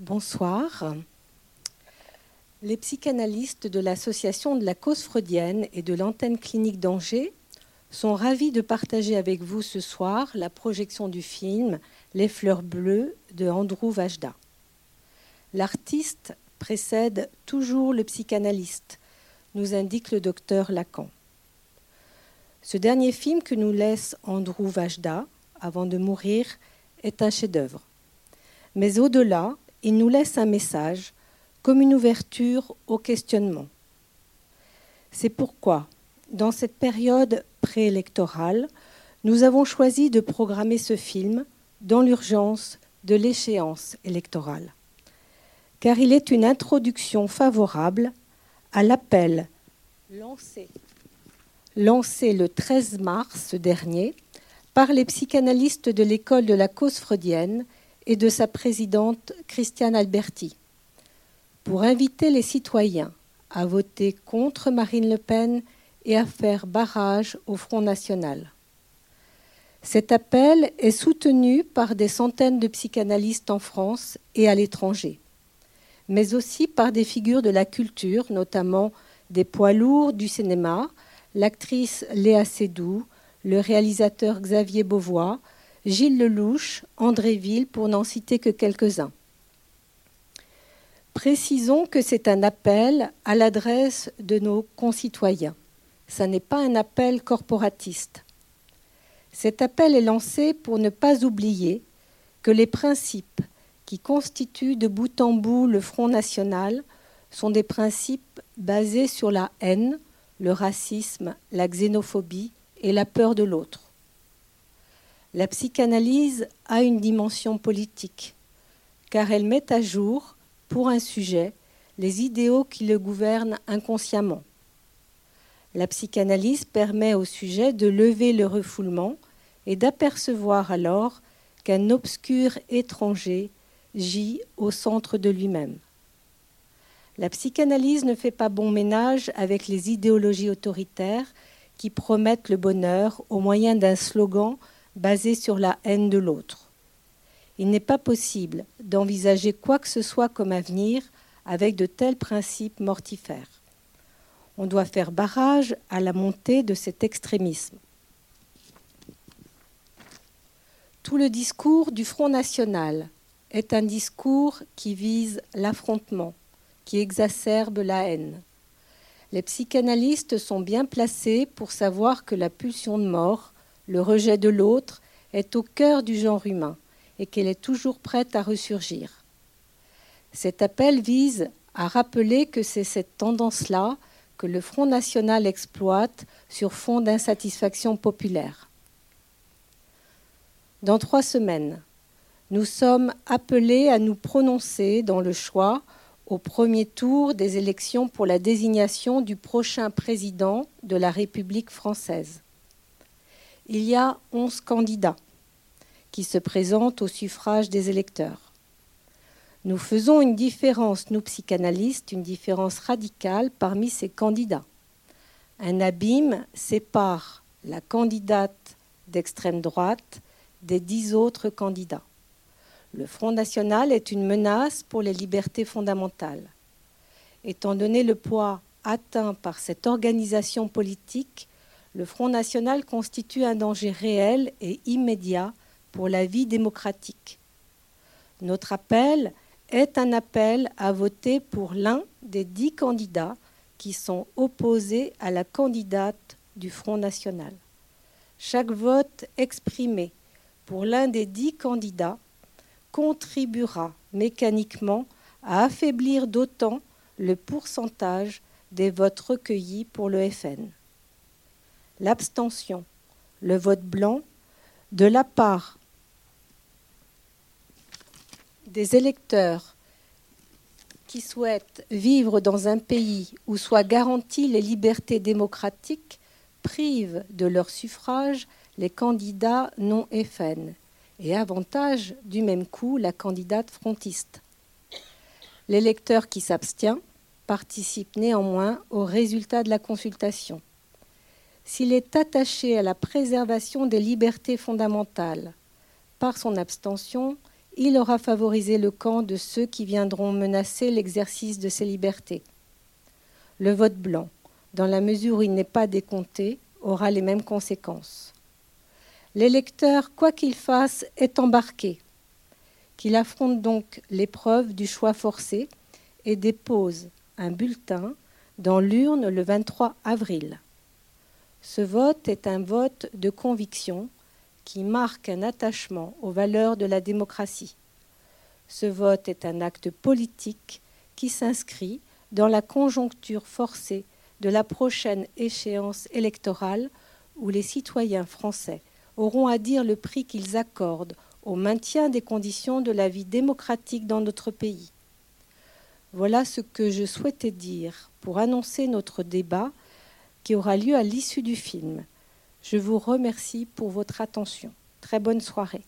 Bonsoir. Les psychanalystes de l'Association de la cause freudienne et de l'antenne clinique d'Angers sont ravis de partager avec vous ce soir la projection du film Les fleurs bleues de Andrew Vajda. L'artiste précède toujours le psychanalyste, nous indique le docteur Lacan. Ce dernier film que nous laisse Andrew Vajda avant de mourir est un chef-d'œuvre. Mais au-delà, il nous laisse un message comme une ouverture au questionnement. C'est pourquoi, dans cette période préélectorale, nous avons choisi de programmer ce film dans l'urgence de l'échéance électorale, car il est une introduction favorable à l'appel lancé, le 13 mars dernier par les psychanalystes de l'école de la cause freudienne et de sa présidente Christiane Alberti, pour inviter les citoyens à voter contre Marine Le Pen et à faire barrage au Front national. Cet appel est soutenu par des centaines de psychanalystes en France et à l'étranger, mais aussi par des figures de la culture, notamment des poids lourds du cinéma, l'actrice Léa Seydoux, le réalisateur Xavier Beauvois, Gilles Lelouch, André Ville, pour n'en citer que quelques-uns. Précisons que c'est un appel à l'adresse de nos concitoyens. Ce n'est pas un appel corporatiste. Cet appel est lancé pour ne pas oublier que les principes qui constituent de bout en bout le Front national sont des principes basés sur la haine, le racisme, la xénophobie et la peur de l'autre. La psychanalyse a une dimension politique, car elle met à jour, pour un sujet, les idéaux qui le gouvernent inconsciemment. La psychanalyse permet au sujet de lever le refoulement et d'apercevoir alors qu'un obscur étranger gît au centre de lui-même. La psychanalyse ne fait pas bon ménage avec les idéologies autoritaires qui promettent le bonheur au moyen d'un slogan basé sur la haine de l'autre. Il n'est pas possible d'envisager quoi que ce soit comme avenir avec de tels principes mortifères. On doit faire barrage à la montée de cet extrémisme. Tout le discours du Front national est un discours qui vise l'affrontement, qui exacerbe la haine. Les psychanalystes sont bien placés pour savoir que la pulsion de mort le rejet de l'autre, est au cœur du genre humain et qu'elle est toujours prête à ressurgir. Cet appel vise à rappeler que c'est cette tendance-là que le Front national exploite sur fond d'insatisfaction populaire. Dans trois semaines, nous sommes appelés à nous prononcer dans le choix au premier tour des élections pour la désignation du prochain président de la République française il y a onze candidats qui se présentent au suffrage des électeurs. Nous faisons une différence, nous psychanalystes, une différence radicale parmi ces candidats. Un abîme sépare la candidate d'extrême droite des dix autres candidats. Le Front national est une menace pour les libertés fondamentales. Étant donné le poids atteint par cette organisation politique, le Front national constitue un danger réel et immédiat pour la vie démocratique. Notre appel est un appel à voter pour l'un des dix candidats qui sont opposés à la candidate du Front national. Chaque vote exprimé pour l'un des dix candidats contribuera mécaniquement à affaiblir d'autant le pourcentage des votes recueillis pour le FN l'abstention, le vote blanc, de la part des électeurs qui souhaitent vivre dans un pays où soient garanties les libertés démocratiques privent de leur suffrage les candidats non FN et avantage du même coup la candidate frontiste. L'électeur qui s'abstient participe néanmoins au résultat de la consultation s'il est attaché à la préservation des libertés fondamentales par son abstention, il aura favorisé le camp de ceux qui viendront menacer l'exercice de ses libertés. Le vote blanc, dans la mesure où il n'est pas décompté, aura les mêmes conséquences. L'électeur, quoi qu'il fasse, est embarqué, qu'il affronte donc l'épreuve du choix forcé et dépose un bulletin dans l'urne le 23 avril. Ce vote est un vote de conviction qui marque un attachement aux valeurs de la démocratie. Ce vote est un acte politique qui s'inscrit dans la conjoncture forcée de la prochaine échéance électorale où les citoyens français auront à dire le prix qu'ils accordent au maintien des conditions de la vie démocratique dans notre pays. Voilà ce que je souhaitais dire pour annoncer notre débat qui aura lieu à l'issue du film. Je vous remercie pour votre attention. Très bonne soirée.